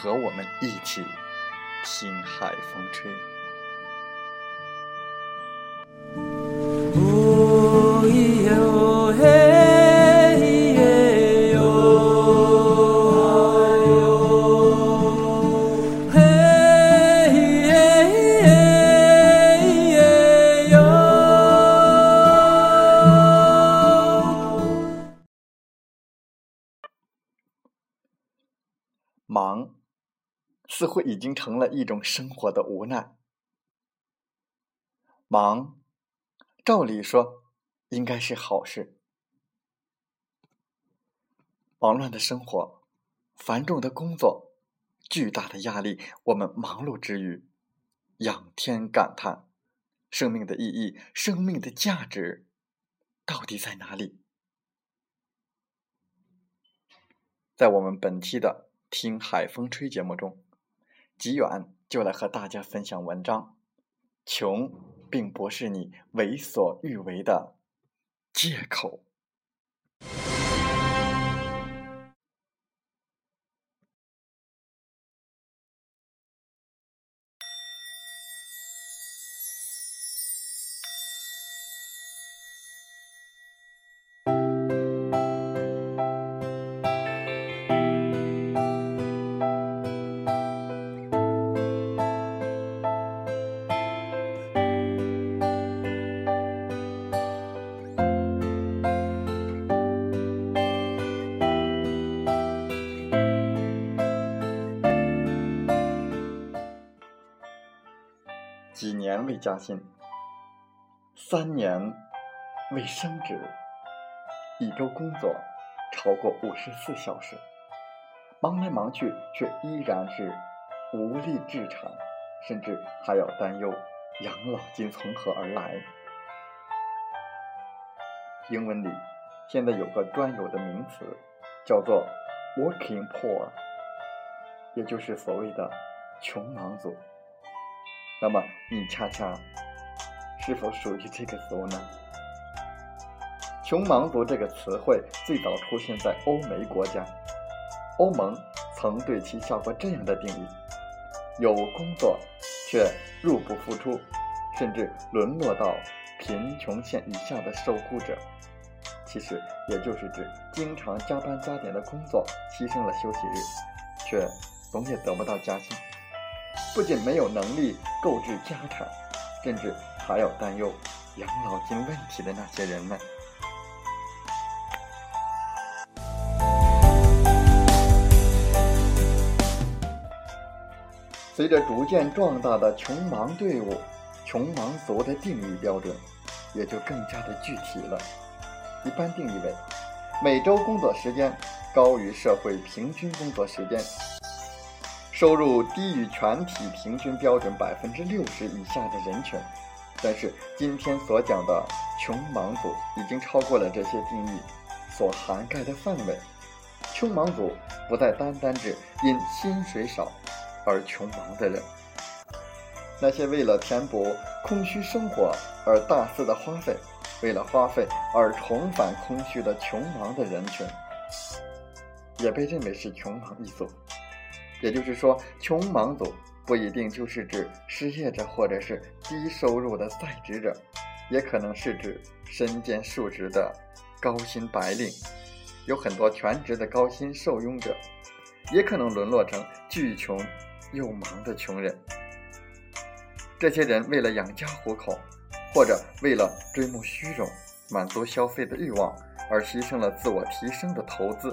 和我们一起听海风吹。已经成了一种生活的无奈。忙，照理说应该是好事。忙乱的生活，繁重的工作，巨大的压力，我们忙碌之余，仰天感叹：生命的意义，生命的价值，到底在哪里？在我们本期的《听海风吹》节目中。吉远就来和大家分享文章。穷并不是你为所欲为的借口。几年未加薪，三年未升职，一周工作超过五十四小时，忙来忙去却依然是无力置产，甚至还要担忧养老金从何而来。英文里现在有个专有的名词，叫做 “working poor”，也就是所谓的穷忙族。那么，你恰恰是否属于这个族呢？“穷忙族”这个词汇最早出现在欧美国家，欧盟曾对其下过这样的定义：有工作却入不敷出，甚至沦落到贫穷线以下的受雇者。其实，也就是指经常加班加点的工作，牺牲了休息日，却总也得不到加薪。不仅没有能力购置家产，甚至还要担忧养老金问题的那些人们。随着逐渐壮大的穷忙队伍，穷忙族的定义标准也就更加的具体了。一般定义为：每周工作时间高于社会平均工作时间。收入低于全体平均标准百分之六十以下的人群，但是今天所讲的穷忙族已经超过了这些定义所涵盖的范围。穷忙族不再单单指因薪水少而穷忙的人，那些为了填补空虚生活而大肆的花费，为了花费而重返空虚的穷忙的人群，也被认为是穷忙一族。也就是说，穷忙族不一定就是指失业者或者是低收入的在职者，也可能是指身兼数职的高薪白领，有很多全职的高薪受佣者，也可能沦落成巨穷又忙的穷人。这些人为了养家糊口，或者为了追慕虚荣、满足消费的欲望，而牺牲了自我提升的投资，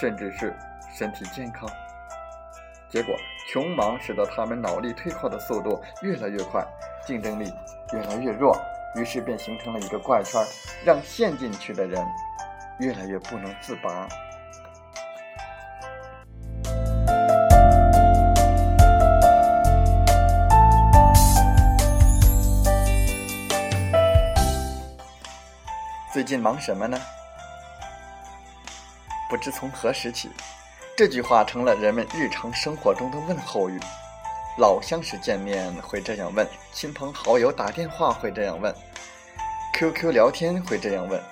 甚至是身体健康。结果，穷忙使得他们脑力退化的速度越来越快，竞争力越来越弱，于是便形成了一个怪圈，让陷进去的人越来越不能自拔。最近忙什么呢？不知从何时起。这句话成了人们日常生活中的问候语，老相识见面会这样问，亲朋好友打电话会这样问，QQ 聊天会这样问。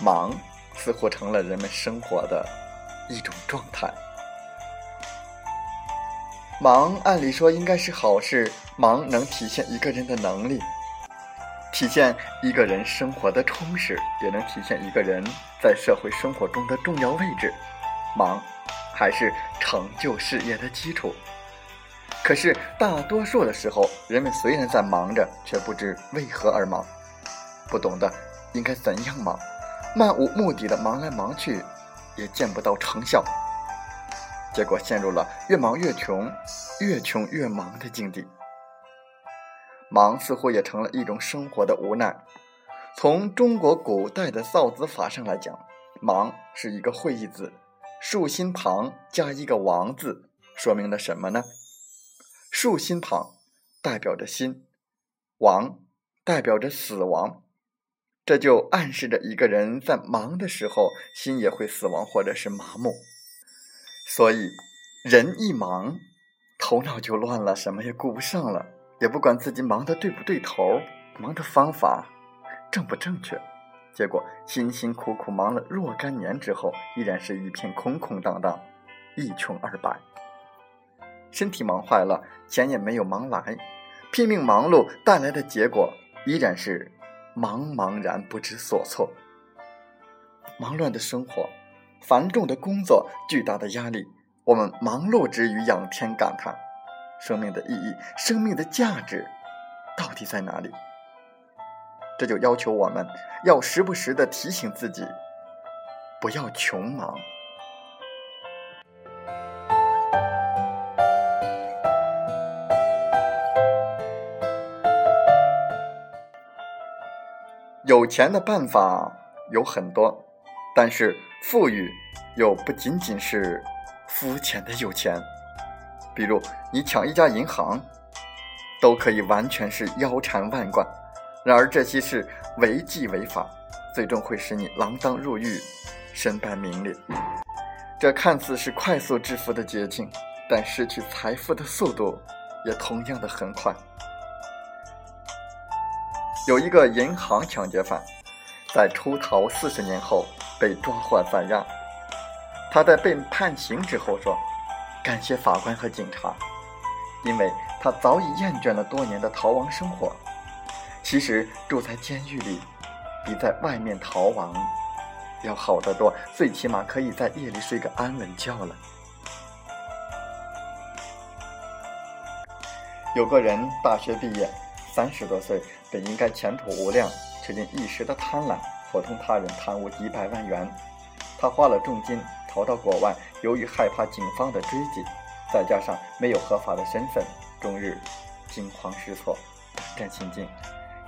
忙似乎成了人们生活的一种状态。忙按理说应该是好事，忙能体现一个人的能力，体现一个人生活的充实，也能体现一个人在社会生活中的重要位置。忙，还是成就事业的基础。可是大多数的时候，人们虽然在忙着，却不知为何而忙，不懂得应该怎样忙，漫无目的的忙来忙去，也见不到成效。结果陷入了越忙越穷，越穷越忙的境地。忙似乎也成了一种生活的无奈。从中国古代的造字法上来讲，忙是一个会意字。竖心旁加一个王字，说明了什么呢？竖心旁代表着心，王代表着死亡，这就暗示着一个人在忙的时候，心也会死亡或者是麻木。所以，人一忙，头脑就乱了，什么也顾不上了，也不管自己忙的对不对头，忙的方法正不正确。结果辛辛苦苦忙了若干年之后，依然是一片空空荡荡，一穷二白。身体忙坏了，钱也没有忙来，拼命忙碌带来的结果依然是茫茫然不知所措。忙乱的生活，繁重的工作，巨大的压力，我们忙碌之余仰天感叹：生命的意义，生命的价值，到底在哪里？这就要求我们要时不时的提醒自己，不要穷忙。有钱的办法有很多，但是富裕又不仅仅是肤浅的有钱。比如你抢一家银行，都可以完全是腰缠万贯。然而这些事违纪违法，最终会使你锒铛入狱，身败名裂。这看似是快速致富的捷径，但失去财富的速度也同样的很快。有一个银行抢劫犯，在出逃四十年后被抓获在押。他在被判刑之后说：“感谢法官和警察，因为他早已厌倦了多年的逃亡生活。”其实住在监狱里，比在外面逃亡要好得多，最起码可以在夜里睡个安稳觉了。有个人大学毕业，三十多岁，本应该前途无量，却因一时的贪婪，伙同他人贪污几百万元。他花了重金逃到国外，由于害怕警方的追击，再加上没有合法的身份，终日惊慌失措，胆战心惊。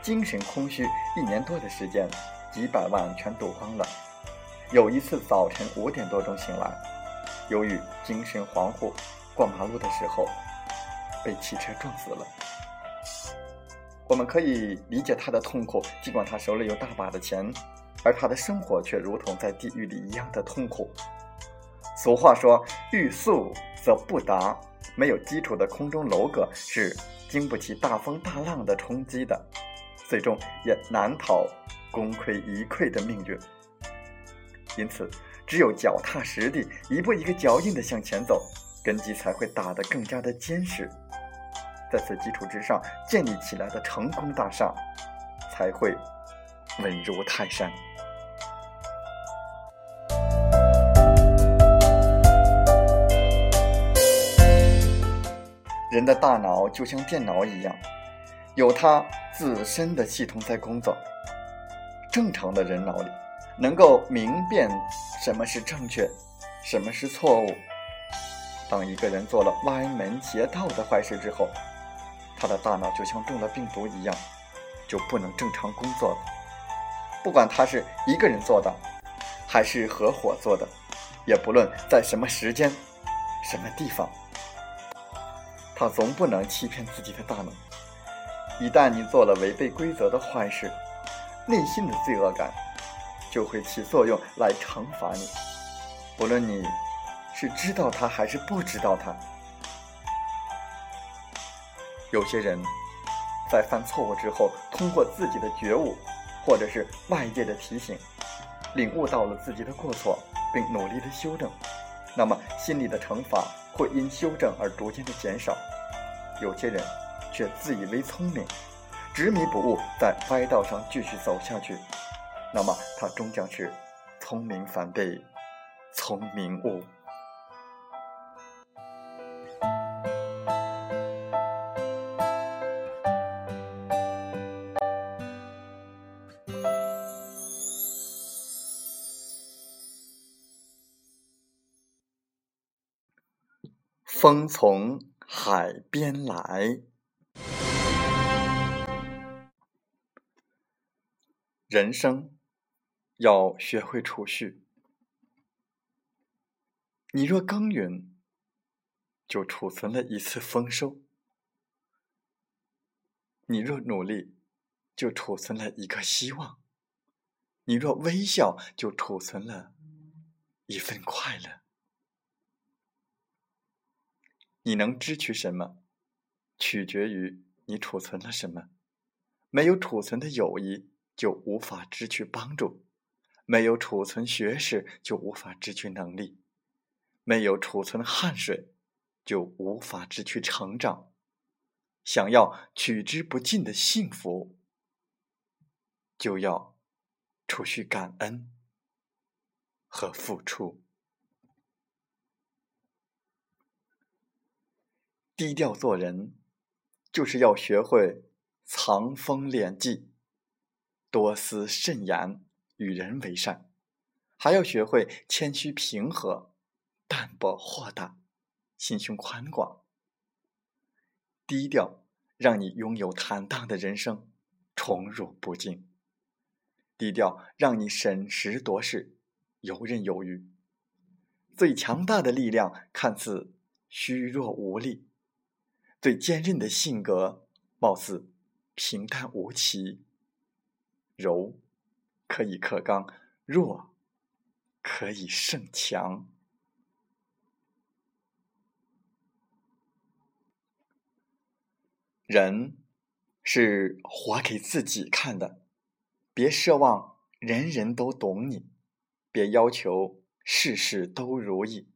精神空虚，一年多的时间，几百万全赌光了。有一次早晨五点多钟醒来，由于精神恍惚，过马路的时候被汽车撞死了。我们可以理解他的痛苦，尽管他手里有大把的钱，而他的生活却如同在地狱里一样的痛苦。俗话说：“欲速则不达。”没有基础的空中楼阁是经不起大风大浪的冲击的。最终也难逃功亏一篑的命运。因此，只有脚踏实地，一步一个脚印的向前走，根基才会打得更加的坚实。在此基础之上建立起来的成功大厦，才会稳如泰山。人的大脑就像电脑一样，有它自身的系统在工作。正常的人脑里，能够明辨什么是正确，什么是错误。当一个人做了歪门邪道的坏事之后，他的大脑就像中了病毒一样，就不能正常工作了。不管他是一个人做的，还是合伙做的，也不论在什么时间、什么地方。他总不能欺骗自己的大脑。一旦你做了违背规则的坏事，内心的罪恶感就会起作用来惩罚你。不论你是知道他还是不知道他。有些人在犯错误之后，通过自己的觉悟，或者是外界的提醒，领悟到了自己的过错，并努力的修正，那么心里的惩罚会因修正而逐渐的减少。有些人却自以为聪明，执迷不悟，在歪道上继续走下去，那么他终将是聪明反被聪明误。风从。海边来，人生要学会储蓄。你若耕耘，就储存了一次丰收；你若努力，就储存了一个希望；你若微笑，就储存了一份快乐。你能支取什么，取决于你储存了什么。没有储存的友谊，就无法支取帮助；没有储存学识，就无法支取能力；没有储存汗水，就无法支取成长。想要取之不尽的幸福，就要储蓄感恩和付出。低调做人，就是要学会藏锋敛迹，多思慎言，与人为善；还要学会谦虚平和，淡泊豁达，心胸宽广。低调让你拥有坦荡的人生，宠辱不惊；低调让你审时度势，游刃有余。最强大的力量看似虚弱无力。最坚韧的性格，貌似平淡无奇。柔可以克刚，弱可以胜强。人是活给自己看的，别奢望人人都懂你，别要求事事都如意。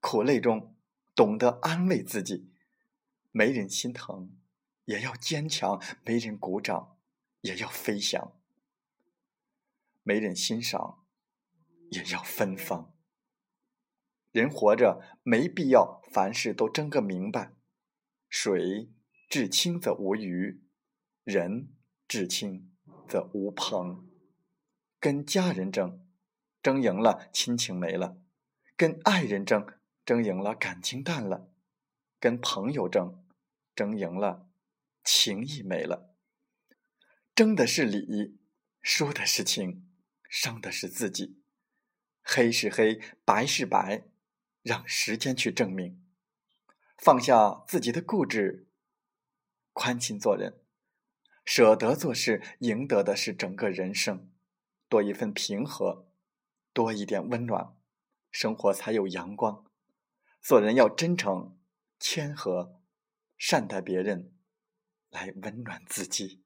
苦累中懂得安慰自己。没人心疼，也要坚强；没人鼓掌，也要飞翔；没人欣赏，也要芬芳。人活着没必要凡事都争个明白。水至清则无鱼，人至清则无朋。跟家人争，争赢了亲情没了；跟爱人争，争赢了感情淡了；跟朋友争。争赢了，情谊没了。争的是理，输的是情，伤的是自己。黑是黑，白是白，让时间去证明。放下自己的固执，宽心做人，舍得做事，赢得的是整个人生。多一份平和，多一点温暖，生活才有阳光。做人要真诚、谦和。善待别人，来温暖自己。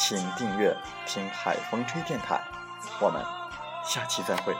请订阅“听海风吹电台”。我们下期再会。